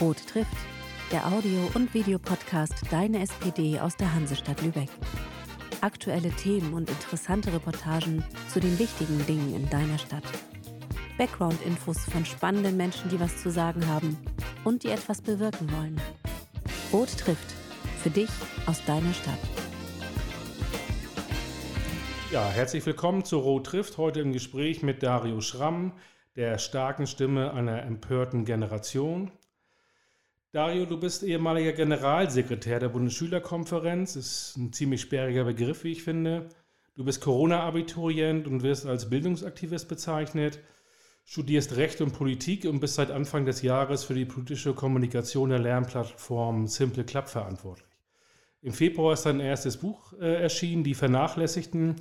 Rot trifft, der Audio- und Videopodcast Deine SPD aus der Hansestadt Lübeck. Aktuelle Themen und interessante Reportagen zu den wichtigen Dingen in deiner Stadt. Background-Infos von spannenden Menschen, die was zu sagen haben und die etwas bewirken wollen. Rot trifft, für dich aus deiner Stadt. Ja, herzlich willkommen zu Rot trifft. Heute im Gespräch mit Dario Schramm, der starken Stimme einer empörten Generation. Dario, du bist ehemaliger Generalsekretär der Bundesschülerkonferenz. Ist ein ziemlich sperriger Begriff, wie ich finde. Du bist Corona-Abiturient und wirst als Bildungsaktivist bezeichnet. Studierst Recht und Politik und bist seit Anfang des Jahres für die politische Kommunikation der Lernplattform Simple Club verantwortlich. Im Februar ist dein erstes Buch äh, erschienen, Die Vernachlässigten.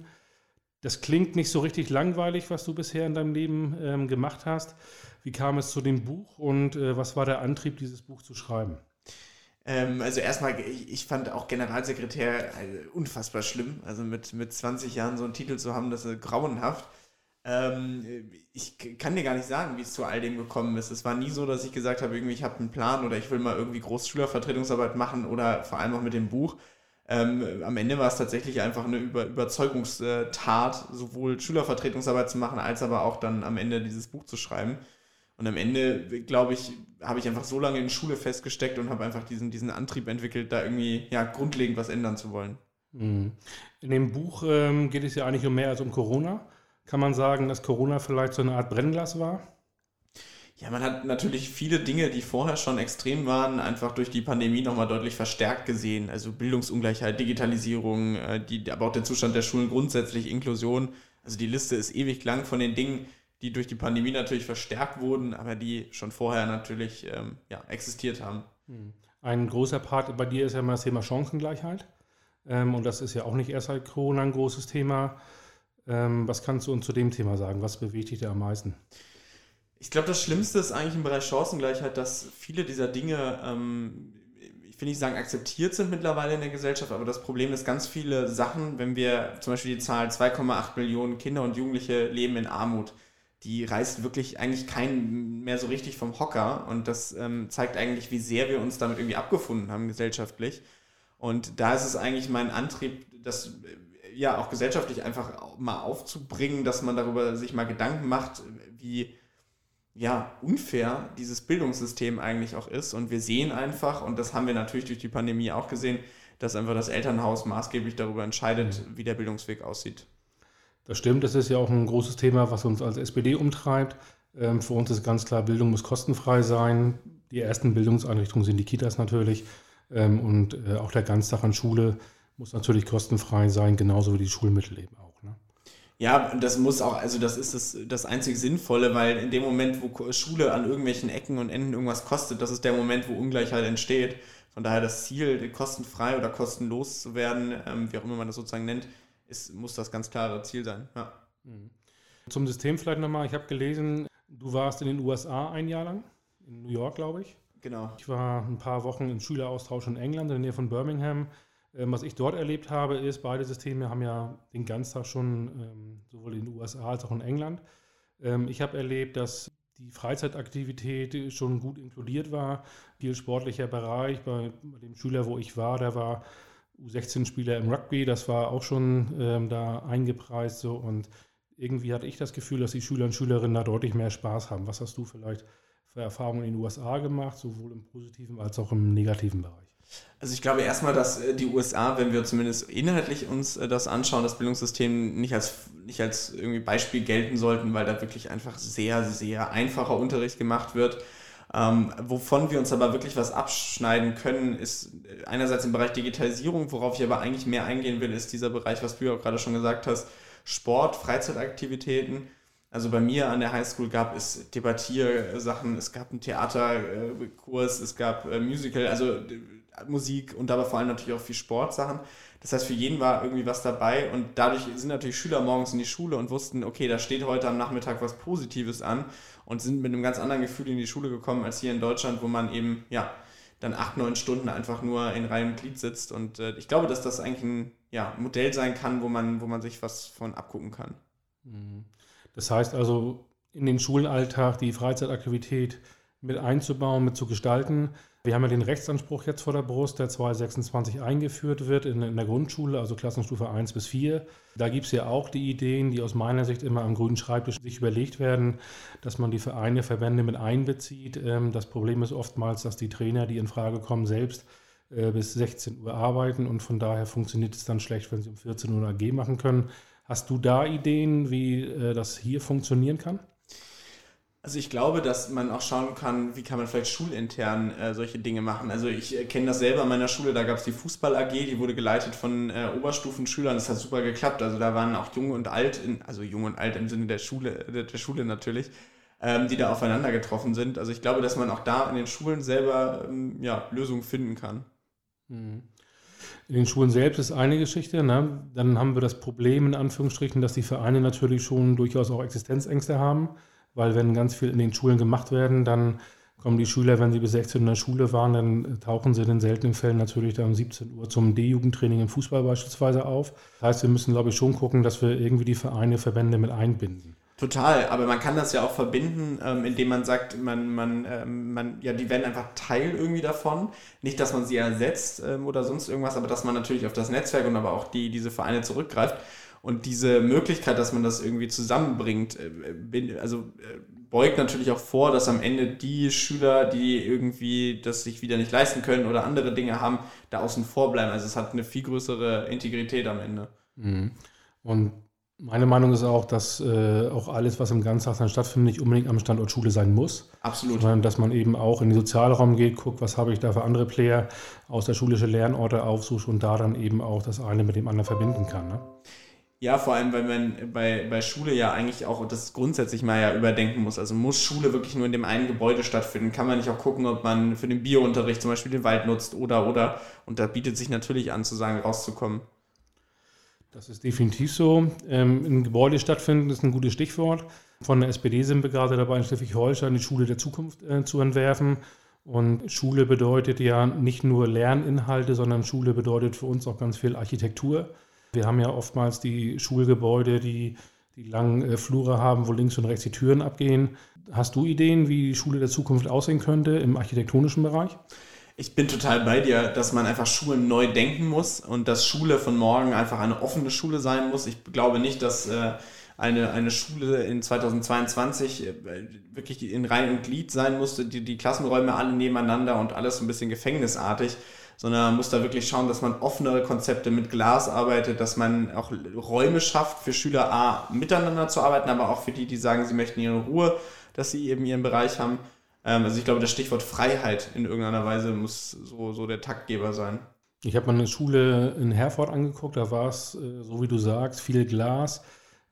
Das klingt nicht so richtig langweilig, was du bisher in deinem Leben ähm, gemacht hast. Wie kam es zu dem Buch und äh, was war der Antrieb, dieses Buch zu schreiben? Ähm, also erstmal, ich, fand auch Generalsekretär äh, unfassbar schlimm. Also mit, mit 20 Jahren so einen Titel zu haben, das ist grauenhaft. Ähm, ich kann dir gar nicht sagen, wie es zu all dem gekommen ist. Es war nie so, dass ich gesagt habe, irgendwie ich habe einen Plan oder ich will mal irgendwie Großschülervertretungsarbeit machen oder vor allem auch mit dem Buch. Ähm, am Ende war es tatsächlich einfach eine Über Überzeugungstat, sowohl Schülervertretungsarbeit zu machen, als aber auch dann am Ende dieses Buch zu schreiben. Und am Ende, glaube ich, habe ich einfach so lange in Schule festgesteckt und habe einfach diesen, diesen Antrieb entwickelt, da irgendwie ja, grundlegend was ändern zu wollen. Mhm. In dem Buch ähm, geht es ja eigentlich um mehr als um Corona. Kann man sagen, dass Corona vielleicht so eine Art Brennglas war? Ja, man hat natürlich viele Dinge, die vorher schon extrem waren, einfach durch die Pandemie nochmal deutlich verstärkt gesehen. Also Bildungsungleichheit, Digitalisierung, äh, die, aber auch der Zustand der Schulen grundsätzlich, Inklusion. Also die Liste ist ewig lang von den Dingen, die durch die Pandemie natürlich verstärkt wurden, aber die schon vorher natürlich ähm, ja, existiert haben. Hm. Ein großer Part bei dir ist ja immer das Thema Chancengleichheit. Ähm, und das ist ja auch nicht erst seit Corona ein großes Thema. Ähm, was kannst du uns zu dem Thema sagen? Was bewegt dich da am meisten? Ich glaube, das Schlimmste ist eigentlich im Bereich Chancengleichheit, dass viele dieser Dinge, ähm, ich will nicht sagen akzeptiert sind mittlerweile in der Gesellschaft, aber das Problem ist, ganz viele Sachen, wenn wir zum Beispiel die Zahl 2,8 Millionen Kinder und Jugendliche leben in Armut, die reißt wirklich eigentlich keinen mehr so richtig vom Hocker. Und das ähm, zeigt eigentlich, wie sehr wir uns damit irgendwie abgefunden haben gesellschaftlich. Und da ist es eigentlich mein Antrieb, das ja auch gesellschaftlich einfach mal aufzubringen, dass man darüber sich mal Gedanken macht, wie ja, unfair dieses Bildungssystem eigentlich auch ist. Und wir sehen einfach, und das haben wir natürlich durch die Pandemie auch gesehen, dass einfach das Elternhaus maßgeblich darüber entscheidet, wie der Bildungsweg aussieht. Das stimmt, das ist ja auch ein großes Thema, was uns als SPD umtreibt. Ähm, für uns ist ganz klar, Bildung muss kostenfrei sein. Die ersten Bildungseinrichtungen sind die Kitas natürlich. Ähm, und äh, auch der Ganztag an Schule muss natürlich kostenfrei sein, genauso wie die Schulmittel eben? Ja, das muss auch, also das ist das, das einzig Sinnvolle, weil in dem Moment, wo Schule an irgendwelchen Ecken und Enden irgendwas kostet, das ist der Moment, wo Ungleichheit entsteht. Von daher das Ziel, kostenfrei oder kostenlos zu werden, ähm, wie auch immer man das sozusagen nennt, ist, muss das ganz klare Ziel sein. Ja. Mhm. Zum System vielleicht nochmal. Ich habe gelesen, du warst in den USA ein Jahr lang, in New York, glaube ich. Genau. Ich war ein paar Wochen im Schüleraustausch in England, in der Nähe von Birmingham. Ähm, was ich dort erlebt habe, ist, beide Systeme haben ja den Ganztag schon ähm, sowohl in den USA als auch in England. Ähm, ich habe erlebt, dass die Freizeitaktivität schon gut inkludiert war. Viel sportlicher Bereich. Bei, bei dem Schüler, wo ich war, der war U16-Spieler im Rugby, das war auch schon ähm, da eingepreist so und irgendwie hatte ich das Gefühl, dass die Schüler und Schülerinnen da deutlich mehr Spaß haben. Was hast du vielleicht für Erfahrungen in den USA gemacht, sowohl im positiven als auch im negativen Bereich? Also ich glaube erstmal, dass äh, die USA, wenn wir zumindest inhaltlich uns äh, das anschauen, das Bildungssystem nicht als, nicht als irgendwie Beispiel gelten sollten, weil da wirklich einfach sehr, sehr einfacher Unterricht gemacht wird ähm, wovon wir uns aber wirklich was abschneiden können, ist einerseits im Bereich Digitalisierung, worauf ich aber eigentlich mehr eingehen will, ist dieser Bereich, was du auch gerade schon gesagt hast, Sport, Freizeitaktivitäten. Also bei mir an der Highschool gab es Debattiersachen, es gab einen Theaterkurs, es gab äh, Musical, also äh, Musik und dabei vor allem natürlich auch viel Sportsachen. Das heißt, für jeden war irgendwie was dabei und dadurch sind natürlich Schüler morgens in die Schule und wussten, okay, da steht heute am Nachmittag was Positives an und sind mit einem ganz anderen Gefühl in die Schule gekommen als hier in Deutschland, wo man eben, ja, dann acht, neun Stunden einfach nur in reinem Glied sitzt. Und äh, ich glaube, dass das eigentlich ein ja, Modell sein kann, wo man, wo man sich was von abgucken kann. Mhm. Das heißt also, in den Schulalltag, die Freizeitaktivität mit einzubauen, mit zu gestalten. Wir haben ja den Rechtsanspruch jetzt vor der Brust, der 226 eingeführt wird in, in der Grundschule, also Klassenstufe 1 bis 4. Da gibt es ja auch die Ideen, die aus meiner Sicht immer am grünen Schreibtisch sich überlegt werden, dass man die Vereine, Verbände mit einbezieht. Ähm, das Problem ist oftmals, dass die Trainer, die in Frage kommen, selbst äh, bis 16 Uhr arbeiten und von daher funktioniert es dann schlecht, wenn sie um 14 Uhr AG machen können. Hast du da Ideen, wie äh, das hier funktionieren kann? Also ich glaube, dass man auch schauen kann, wie kann man vielleicht schulintern äh, solche Dinge machen. Also ich äh, kenne das selber an meiner Schule, da gab es die Fußball AG, die wurde geleitet von äh, Oberstufenschülern, das hat super geklappt. Also da waren auch jung und alt, in, also jung und alt im Sinne der Schule, der, der Schule natürlich, ähm, die da aufeinander getroffen sind. Also ich glaube, dass man auch da in den Schulen selber ähm, ja, Lösungen finden kann. Mhm. In den Schulen selbst ist eine Geschichte. Ne? Dann haben wir das Problem in Anführungsstrichen, dass die Vereine natürlich schon durchaus auch Existenzängste haben weil wenn ganz viel in den Schulen gemacht werden, dann kommen die Schüler, wenn sie bis 16 in der Schule waren, dann tauchen sie in seltenen Fällen natürlich dann um 17 Uhr zum D-Jugendtraining im Fußball beispielsweise auf. Das heißt, wir müssen, glaube ich, schon gucken, dass wir irgendwie die Vereine, Verbände mit einbinden. Total, aber man kann das ja auch verbinden, ähm, indem man sagt, man, man, ähm, man, ja, die werden einfach Teil irgendwie davon. Nicht, dass man sie ersetzt ähm, oder sonst irgendwas, aber dass man natürlich auf das Netzwerk und aber auch die, diese Vereine zurückgreift. Und diese Möglichkeit, dass man das irgendwie zusammenbringt, äh, also äh, beugt natürlich auch vor, dass am Ende die Schüler, die irgendwie das sich wieder nicht leisten können oder andere Dinge haben, da außen vor bleiben. Also es hat eine viel größere Integrität am Ende. Mhm. Und meine Meinung ist auch, dass äh, auch alles, was im Ganztag dann stattfindet, nicht unbedingt am Standort Schule sein muss. Absolut. Sondern dass man eben auch in den Sozialraum geht, guckt, was habe ich da für andere Player aus der schulische Lernorte aufsucht und da dann eben auch das eine mit dem anderen verbinden kann. Ne? Ja, vor allem, weil man bei, bei Schule ja eigentlich auch das grundsätzlich mal ja überdenken muss. Also muss Schule wirklich nur in dem einen Gebäude stattfinden? Kann man nicht auch gucken, ob man für den Biounterricht zum Beispiel den Wald nutzt oder oder? Und da bietet sich natürlich an, zu sagen, rauszukommen. Das ist definitiv so. Ähm, in Gebäude stattfinden ist ein gutes Stichwort. Von der SPD sind wir gerade dabei, in Schleswig-Holstein die Schule der Zukunft äh, zu entwerfen. Und Schule bedeutet ja nicht nur Lerninhalte, sondern Schule bedeutet für uns auch ganz viel Architektur. Wir haben ja oftmals die Schulgebäude, die, die langen äh, Flure haben, wo links und rechts die Türen abgehen. Hast du Ideen, wie die Schule der Zukunft aussehen könnte im architektonischen Bereich? Ich bin total bei dir, dass man einfach Schulen neu denken muss und dass Schule von morgen einfach eine offene Schule sein muss. Ich glaube nicht, dass äh, eine, eine Schule in 2022 äh, wirklich in Reihe und Glied sein musste, die, die Klassenräume alle nebeneinander und alles so ein bisschen gefängnisartig, sondern man muss da wirklich schauen, dass man offenere Konzepte mit Glas arbeitet, dass man auch Räume schafft für Schüler A miteinander zu arbeiten, aber auch für die, die sagen, sie möchten ihre Ruhe, dass sie eben ihren Bereich haben. Ähm, also ich glaube, das Stichwort Freiheit in irgendeiner Weise muss so, so der Taktgeber sein. Ich habe mal eine Schule in Herford angeguckt, da war es, äh, so wie du sagst, viel Glas.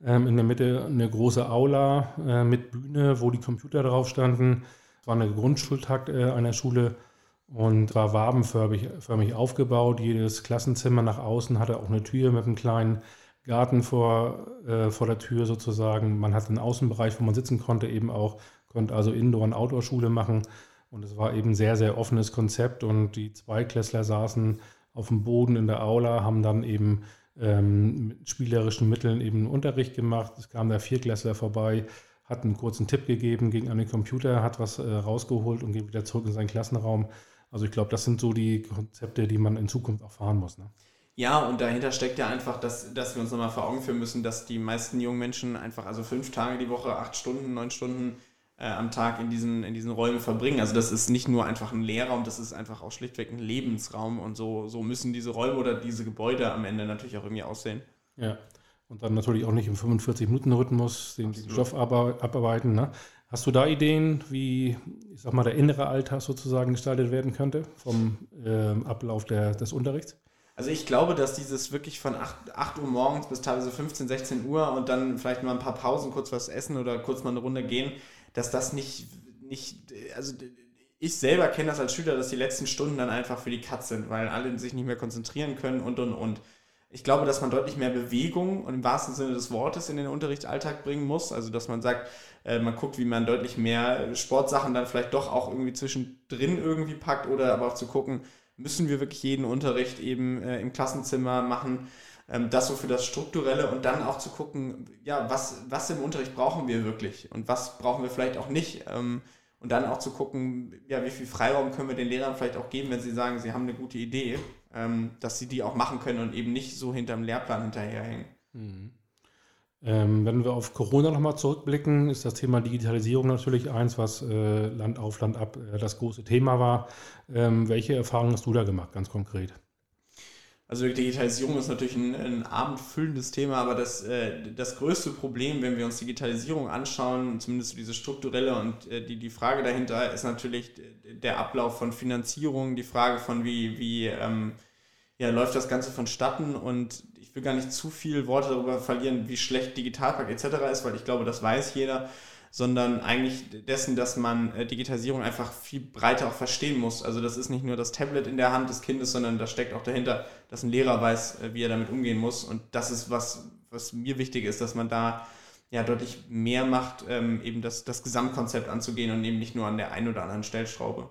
Ähm, in der Mitte eine große Aula äh, mit Bühne, wo die Computer drauf standen. Es war eine Grundschultakt äh, einer Schule und war wabenförmig förmig aufgebaut. Jedes Klassenzimmer nach außen hatte auch eine Tür mit einem kleinen Garten vor, äh, vor der Tür sozusagen. Man hatte einen Außenbereich, wo man sitzen konnte, eben auch, konnte also Indoor- und Outdoor-Schule machen. Und es war eben ein sehr, sehr offenes Konzept. Und die Zweiklässler saßen auf dem Boden in der Aula, haben dann eben ähm, mit spielerischen Mitteln eben Unterricht gemacht. Es kam der Vierklässler vorbei, hat einen kurzen Tipp gegeben, ging an den Computer, hat was äh, rausgeholt und geht wieder zurück in seinen Klassenraum. Also ich glaube, das sind so die Konzepte, die man in Zukunft auch fahren muss. Ne? Ja, und dahinter steckt ja einfach, dass, dass wir uns nochmal vor Augen führen müssen, dass die meisten jungen Menschen einfach also fünf Tage die Woche, acht Stunden, neun Stunden äh, am Tag in diesen, in diesen Räumen verbringen. Also das ist nicht nur einfach ein Lehrraum, das ist einfach auch schlichtweg ein Lebensraum und so, so müssen diese Räume oder diese Gebäude am Ende natürlich auch irgendwie aussehen. Ja, und dann natürlich auch nicht im 45-Minuten-Rhythmus den Absolut. Stoff abarbeiten. Ne? Hast du da Ideen, wie, ich sag mal, der innere Alltag sozusagen gestaltet werden könnte vom äh, Ablauf der, des Unterrichts? Also ich glaube, dass dieses wirklich von 8, 8 Uhr morgens bis teilweise 15, 16 Uhr und dann vielleicht mal ein paar Pausen, kurz was essen oder kurz mal eine Runde gehen, dass das nicht, nicht also ich selber kenne das als Schüler, dass die letzten Stunden dann einfach für die Katz sind, weil alle sich nicht mehr konzentrieren können und und und. Ich glaube, dass man deutlich mehr Bewegung und im wahrsten Sinne des Wortes in den Unterrichtsalltag bringen muss. Also, dass man sagt, äh, man guckt, wie man deutlich mehr Sportsachen dann vielleicht doch auch irgendwie zwischendrin irgendwie packt oder aber auch zu gucken, müssen wir wirklich jeden Unterricht eben äh, im Klassenzimmer machen. Ähm, das so für das Strukturelle und dann auch zu gucken, ja, was, was im Unterricht brauchen wir wirklich und was brauchen wir vielleicht auch nicht. Ähm, Und dann auch zu gucken, ja, wie viel Freiraum können wir den Lehrern vielleicht auch geben, wenn sie sagen, sie haben eine gute Idee, ähm, dass sie die auch machen können und eben nicht so hinterm Lehrplan hinterherhängen. Mhm. Ähm, wenn wir auf Corona nochmal zurückblicken, ist das Thema Digitalisierung natürlich eins, was äh, Land auf Land ab äh, das große Thema war. Ähm, welche Erfahrungen hast du da gemacht, ganz konkret? Also Digitalisierung ist natürlich ein, ein abendfüllendes Thema, aber das, äh, das größte Problem, wenn wir uns Digitalisierung anschauen, zumindest diese strukturelle und äh, die, die Frage dahinter, ist natürlich der Ablauf von Finanzierung, die Frage von wie, wie ähm, ja, läuft das Ganze vonstatten und ich will gar nicht zu viel Worte darüber verlieren, wie schlecht Digitalpakt etc. ist, weil ich glaube, das weiß jeder sondern eigentlich dessen, dass man äh, Digitalisierung einfach viel breiter auch verstehen muss. Also das ist nicht nur das Tablet in der Hand des Kindes, sondern da steckt auch dahinter, dass ein Lehrer weiß, äh, wie er damit umgehen muss. Und das ist was, was mir wichtig ist, dass man da ja deutlich mehr macht, ähm, eben das, das Gesamtkonzept anzugehen und eben nicht nur an der einen oder anderen Stellschraube.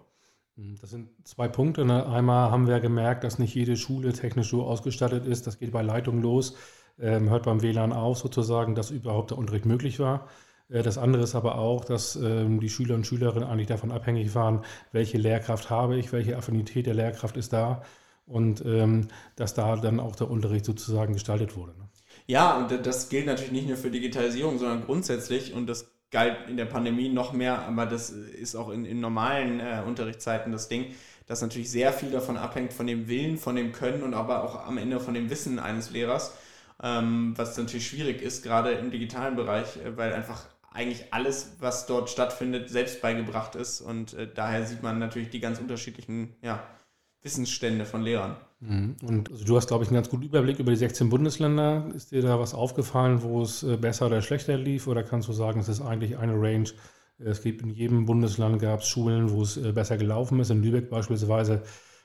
Hm, das sind zwei Punkte. Ne? Einmal haben wir gemerkt, dass nicht jede Schule technisch so ausgestattet ist. Das geht bei Leitung los, ähm, hört beim WLAN auf sozusagen, dass überhaupt der Unterricht möglich war. Äh, das andere ist aber auch, dass ähm, die Schüler und Schülerinnen eigentlich davon abhängig waren, welche Lehrkraft habe ich, welche Affinität der Lehrkraft ist da und ähm, dass da dann auch der Unterricht sozusagen gestaltet wurde. Ne? Ja, und das gilt natürlich nicht nur für Digitalisierung, sondern grundsätzlich und das galt in der Pandemie noch mehr, aber das ist auch in, in normalen äh, Unterrichtszeiten das Ding, dass natürlich sehr viel davon abhängt von dem Willen, von dem Können und aber auch am Ende von dem Wissen eines Lehrers, ähm, was natürlich schwierig ist, gerade im digitalen Bereich, äh, weil einfach eigentlich alles, was dort stattfindet, selbst beigebracht ist. Und äh, daher sieht man natürlich die ganz unterschiedlichen ja, Wissensstände von Lehrern. Mhm. Und also du hast, glaube ich, einen ganz guten Überblick über die 16 Bundesländer. Ist dir da was aufgefallen, wo es äh, besser oder schlechter lief? Oder kannst du sagen, es ist eigentlich eine Range? Es gibt in jedem Bundesland gab es Schulen, wo es äh, besser gelaufen ist. In Lübeck beispielsweise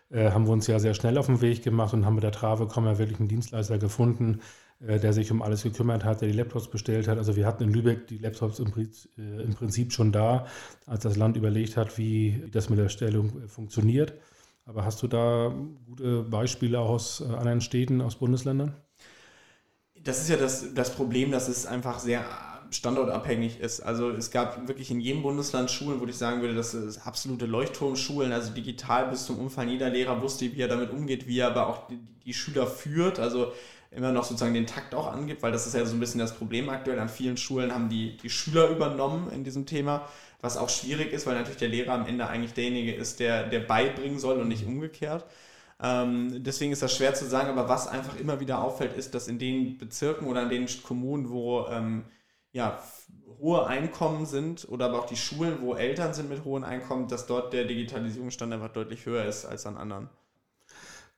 äh, haben wir uns ja sehr schnell auf den Weg gemacht und haben mit der Travecom ja wirklich einen Dienstleister gefunden, äh, der sich um alles gekümmert hat, der die Laptops bestellt hat. Also wir hatten in Lübeck die Laptops im, äh, Prinzip schon da, als das Land überlegt hat, wie das mit der Stellung äh, funktioniert. Aber hast du da gute Beispiele aus anderen Städten, aus Bundesländern? Das ist ja das, das Problem, dass es einfach sehr standortabhängig ist. Also es gab wirklich in jedem Bundesland Schulen, wo ich sagen würde, das ist absolute Leuchtturmschulen, also digital bis zum Umfall. Jeder Lehrer wusste, wie er damit umgeht, wie er aber auch die, die Schüler führt. Also immer noch sozusagen den Takt auch angibt, weil das ist ja so ein bisschen das Problem aktuell. An vielen Schulen haben die, die Schüler übernommen in diesem Thema, was auch schwierig ist, weil natürlich der Lehrer am Ende eigentlich derjenige ist, der, der beibringen soll und nicht umgekehrt. Ähm, deswegen ist das schwer zu sagen, aber was einfach immer wieder auffällt, ist, dass in den Bezirken oder in den Kommunen, wo ähm, ja, hohe Einkommen sind oder aber auch die Schulen, wo Eltern sind mit hohen Einkommen, dass dort der Digitalisierungsstand einfach deutlich höher ist als an anderen.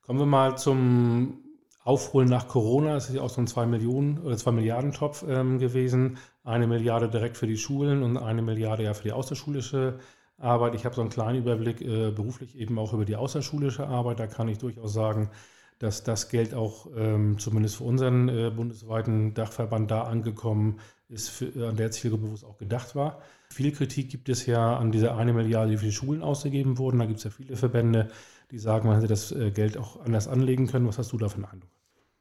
Kommen wir mal zum Aufholen nach Corona, das ist ja auch so ein 2 Millionen oder 2 Milliarden Topf ähm, gewesen. Eine Milliarde direkt für die Schulen und eine Milliarde ja für die außerschulische Arbeit. Ich habe so einen kleinen Überblick äh, beruflich eben auch über die außerschulische Arbeit. Da kann ich durchaus sagen, dass das Geld auch ähm, zumindest für unseren äh, bundesweiten Dachverband da angekommen ist, für, an der Zielgruppe, wo es auch gedacht war. Viel Kritik gibt es ja an dieser eine Milliarde, die für die Schulen ausgegeben wurden. Da gibt es ja viele Verbände, die sagen, man hätte das äh, Geld auch anders anlegen können. Was hast du da für einen Eindruck?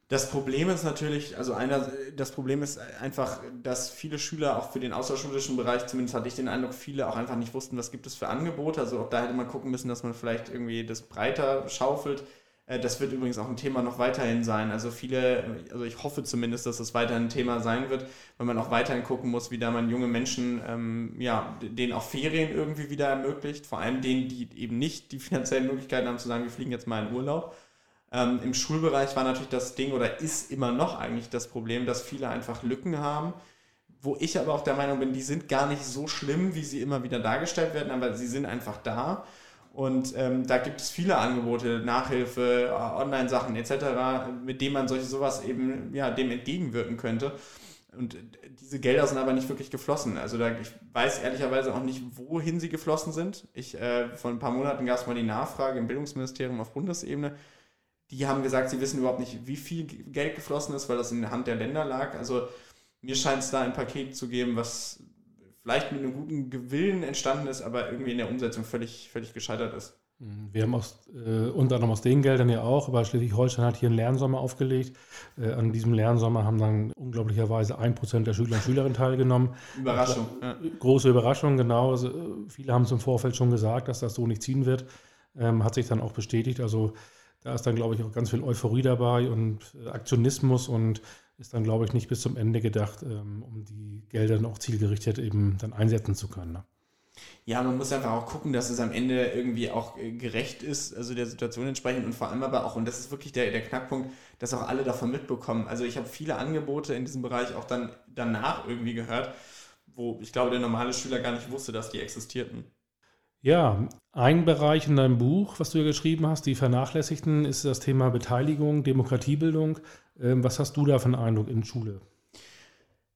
Das Problem ist natürlich, also einer, das Problem ist einfach, dass viele Schüler auch für den außerschulischen Bereich, zumindest hatte ich den Eindruck, viele auch einfach nicht wussten, was gibt es für Angebote. Also auch da hätte man gucken müssen, dass man vielleicht irgendwie das breiter schaufelt. Äh, das wird übrigens auch ein Thema noch weiterhin sein. Also viele, also ich hoffe zumindest, dass das weiterhin ein Thema sein wird, weil man auch weiterhin gucken muss, wie da man junge Menschen, ähm, ja, denen auch Ferien irgendwie wieder ermöglicht. Vor allem denen, die eben nicht die finanziellen Möglichkeiten haben zu sagen, wir fliegen jetzt mal in Urlaub. Ähm, Im Schulbereich war natürlich das Ding oder ist immer noch eigentlich das Problem, dass viele einfach Lücken haben, wo ich aber auch der Meinung bin, die sind gar nicht so schlimm, wie sie immer wieder dargestellt werden, aber sie sind einfach da. Und ähm, da gibt es viele Angebote, Nachhilfe, äh, Online-Sachen etc., mit denen man solche sowas eben ja, dem entgegenwirken könnte. Und diese Gelder sind aber nicht wirklich geflossen. Also da, ich weiß ehrlicherweise auch nicht, wohin sie geflossen sind. Ich, äh, vor ein paar Monaten gab es mal die Nachfrage im Bildungsministerium auf Bundesebene. Die haben gesagt, sie wissen überhaupt nicht, wie viel Geld geflossen ist, weil das in der Hand der Länder lag. Also mir scheint es da ein Paket zu geben, was vielleicht mit einem guten Willen entstanden ist, aber irgendwie in der Umsetzung völlig, völlig gescheitert ist. Mhm. Wir haben aus, äh, unter anderem aus den Geldern ja auch, aber Schleswig-Holstein hat hier einen Lernsommer aufgelegt. Äh, an diesem Lernsommer haben dann unglaublicherweise ein Prozent der Schüler und Schülerinnen teilgenommen. Überraschung. Ja. Große Überraschung, genau. Also, äh, viele haben es im Vorfeld schon gesagt, dass das so nicht ziehen wird. Ähm, hat sich dann auch bestätigt. Also da ist dann, glaube ich, auch ganz viel Euphorie dabei und äh, Aktionismus und ist dann, glaube ich, nicht bis zum Ende gedacht, ähm, um die Gelder dann auch zielgerichtet eben dann einsetzen zu können. Ne? Ja, man muss einfach auch gucken, dass es am Ende irgendwie auch äh, gerecht ist, also der Situation entsprechend und vor allem aber auch, und das ist wirklich der, der Knackpunkt, dass auch alle davon mitbekommen. Also ich habe viele Angebote in diesem Bereich auch dann danach irgendwie gehört, wo ich glaube, der normale Schüler gar nicht wusste, dass die existierten. Ja, ein Bereich in deinem Buch, was du ja geschrieben hast, die Vernachlässigten, ist das Thema Beteiligung, Demokratiebildung. Ähm, was hast du da für einen Eindruck in Schule?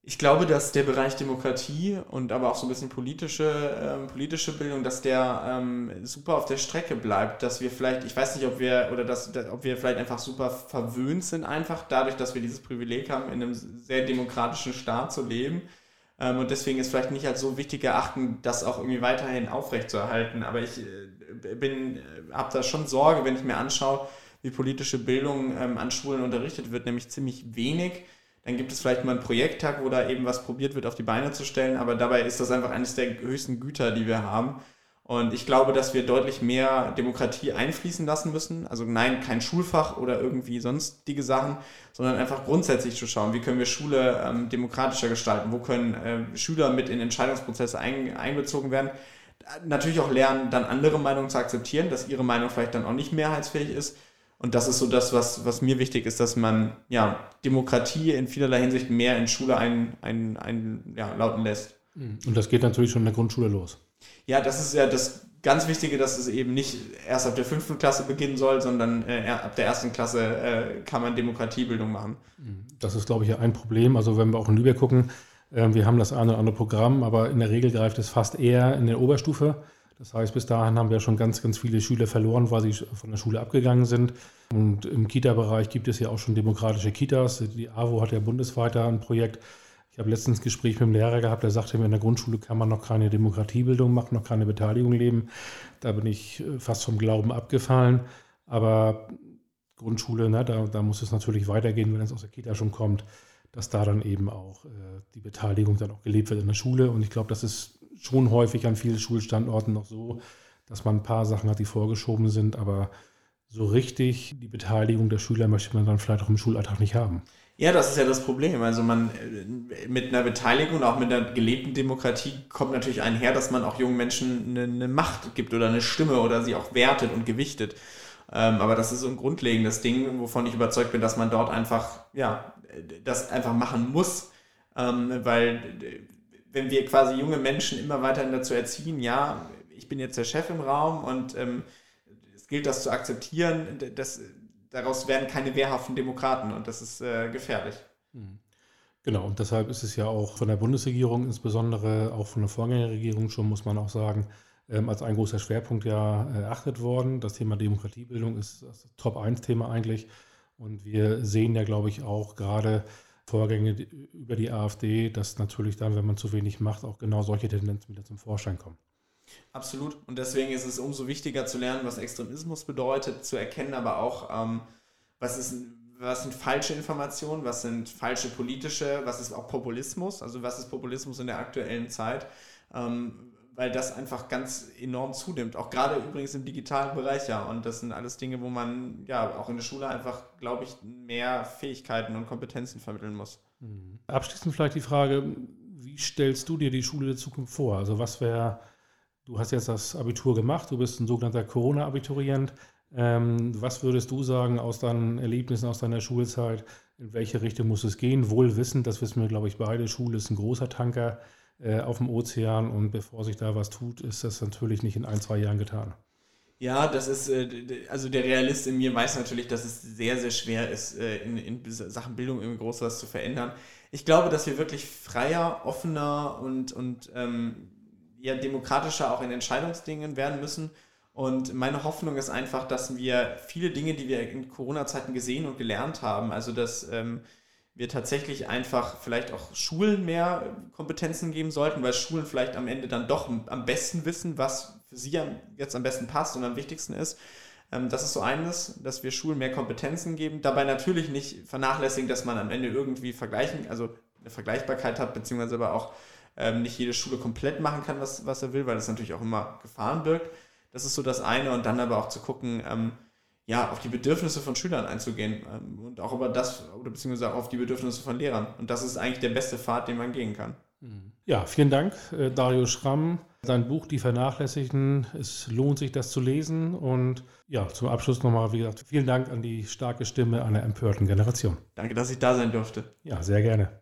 Ich glaube, dass der Bereich Demokratie und aber auch so ein bisschen politische, ähm, politische Bildung, dass der ähm, super auf der Strecke bleibt, dass wir vielleicht, ich weiß nicht, ob wir oder dass, ob wir vielleicht einfach super verwöhnt sind, einfach dadurch, dass wir dieses Privileg haben, in einem sehr demokratischen Staat zu leben ähm, und deswegen ist vielleicht nicht als so wichtig erachten, das auch irgendwie weiterhin aufrechtzuerhalten. Aber ich äh, bin, äh, habe da schon Sorge, wenn ich mir anschaue, wie politische Bildung ähm, an Schulen unterrichtet wird, nämlich ziemlich wenig. Dann gibt es vielleicht mal einen Projekttag, wo da eben was probiert wird, auf die Beine zu stellen, aber dabei ist das einfach eines der höchsten Güter, die wir haben. Und ich glaube, dass wir deutlich mehr Demokratie einfließen lassen müssen. Also nein, kein Schulfach oder irgendwie sonstige Sachen, sondern einfach grundsätzlich zu schauen, wie können wir Schule ähm, demokratischer gestalten, wo können äh, Schüler mit in Entscheidungsprozesse ein, einbezogen werden. Natürlich auch lernen, dann andere Meinungen zu akzeptieren, dass ihre Meinung vielleicht dann auch nicht mehrheitsfähig ist. Und das ist so das, was, was mir wichtig ist, dass man ja, Demokratie in vielerlei Hinsicht mehr in Schule ein, ein, ein, ja, lauten lässt. Und das geht natürlich schon in der Grundschule los. Ja, das ist ja das ganz Wichtige, dass es eben nicht erst ab der fünften Klasse beginnen soll, sondern äh, ab der ersten Klasse äh, kann man Demokratiebildung machen. Das ist, glaube ich, ein Problem. Also wenn wir auch in Lübeck gucken, äh, wir haben das eine oder andere Programm, aber in der Regel greift es fast eher in der Oberstufe. Das heißt, bis dahin haben wir schon ganz, ganz viele Schüler verloren, weil sie von der Schule abgegangen sind. Und im Kita-Bereich gibt es ja auch schon demokratische Kitas. Die AWO hat ja bundesweit ein Projekt, ich habe letztens ein Gespräch mit einem Lehrer gehabt, der sagte mir, in der Grundschule kann man noch keine Demokratiebildung machen, noch keine Beteiligung leben. Da bin ich äh, fast vom Glauben abgefallen. Aber Grundschule, ne, da, da muss es natürlich weitergehen, wenn es aus der Kita schon kommt, dass da dann eben auch äh, die Beteiligung dann auch gelebt wird in der Schule. Und ich glaube, das ist schon häufig an vielen Schulstandorten noch so, dass man ein paar Sachen hat, die vorgeschoben sind, aber so richtig die Beteiligung der Schüler möchte man dann vielleicht auch im Schulalltag nicht haben. Ja, das ist ja das Problem. Also man äh, mit einer Beteiligung, auch mit einer gelebten Demokratie kommt natürlich einher, dass man auch jungen Menschen eine, eine Macht gibt oder eine Stimme oder sie auch wertet und gewichtet. Ähm, aber das ist so ein grundlegendes Ding, wovon ich überzeugt bin, dass man dort einfach, ja, das einfach machen muss. Ähm, weil wenn wir quasi junge Menschen immer weiterhin dazu erziehen, ja, ich bin jetzt der Chef im Raum und ähm, es gilt das zu akzeptieren, das daraus werden keine wehrhaften Demokraten und das ist äh, gefährlich. Mhm. Genau, und deshalb ist es ja auch von der Bundesregierung, insbesondere auch von der Vorgängerregierung schon, muss man auch sagen, ähm, als ein großer Schwerpunkt ja erachtet worden. Das Thema Demokratiebildung ist das Top-1-Thema eigentlich. Und wir sehen ja, glaube ich, auch gerade Vorgänge über die AfD, dass natürlich dann, wenn man zu wenig macht, auch genau solche Tendenzen wieder zum Vorschein kommen. Absolut. Und deswegen ist es umso wichtiger zu lernen, was Extremismus bedeutet, zu erkennen, aber auch, ähm, was, ist, was sind falsche Informationen, was sind falsche politische, was ist auch Populismus, also was ist Populismus in der aktuellen Zeit, ähm, weil das einfach ganz enorm zunimmt. Auch gerade übrigens im digitalen Bereich, ja. Und das sind alles Dinge, wo man ja auch in der Schule einfach, glaube ich, mehr Fähigkeiten und Kompetenzen vermitteln muss. Mhm. Abschließend vielleicht die Frage, wie stellst du dir die Schule der Zukunft vor? Also was wäre Du hast jetzt das Abitur gemacht, du bist ein sogenannter Corona-Abiturient. Ähm, was würdest du sagen aus deinen Erlebnissen aus deiner Schulzeit? In welche Richtung muss es gehen? Wohl wissend, das wissen wir, glaube ich, beide. Schule ist ein großer Tanker äh, auf dem Ozean und bevor sich da was tut, ist das natürlich nicht in ein, zwei Jahren getan. Ja, das ist, äh, also der Realist in mir weiß natürlich, dass es sehr, sehr schwer ist, äh, in, in Sachen Bildung irgendwie groß was zu verändern. Ich glaube, dass wir wirklich freier, offener und, und ähm, ja, demokratischer auch in Entscheidungsdingen werden müssen. Und meine Hoffnung ist einfach, dass wir viele Dinge, die wir in Corona-Zeiten gesehen und gelernt haben, also dass ähm, wir tatsächlich einfach vielleicht auch Schulen mehr Kompetenzen geben sollten, weil Schulen vielleicht am Ende dann doch am besten wissen, was für sie jetzt am besten passt und am wichtigsten ist. Ähm, das ist so eines, dass wir Schulen mehr Kompetenzen geben. Dabei natürlich nicht vernachlässigen, dass man am Ende irgendwie vergleichen, also eine Vergleichbarkeit hat, beziehungsweise aber auch ähm, nicht jede Schule komplett machen kann, was, was er will, weil das natürlich auch immer Gefahren birgt. Das ist so das eine. Und dann aber auch zu gucken, ähm, ja, auf die Bedürfnisse von Schülern einzugehen ähm, und auch über das, oder beziehungsweise auch auf die Bedürfnisse von Lehrern. Und das ist eigentlich der beste Pfad, den man gehen kann. Mhm. Ja, vielen Dank, äh, Dario Schramm. Sein Buch Die Vernachlässigten, es lohnt sich, das zu lesen. Und ja, zum Abschluss nochmal, wie gesagt, vielen Dank an die starke Stimme einer empörten Generation. Danke, dass ich da sein durfte. Ja, sehr gerne.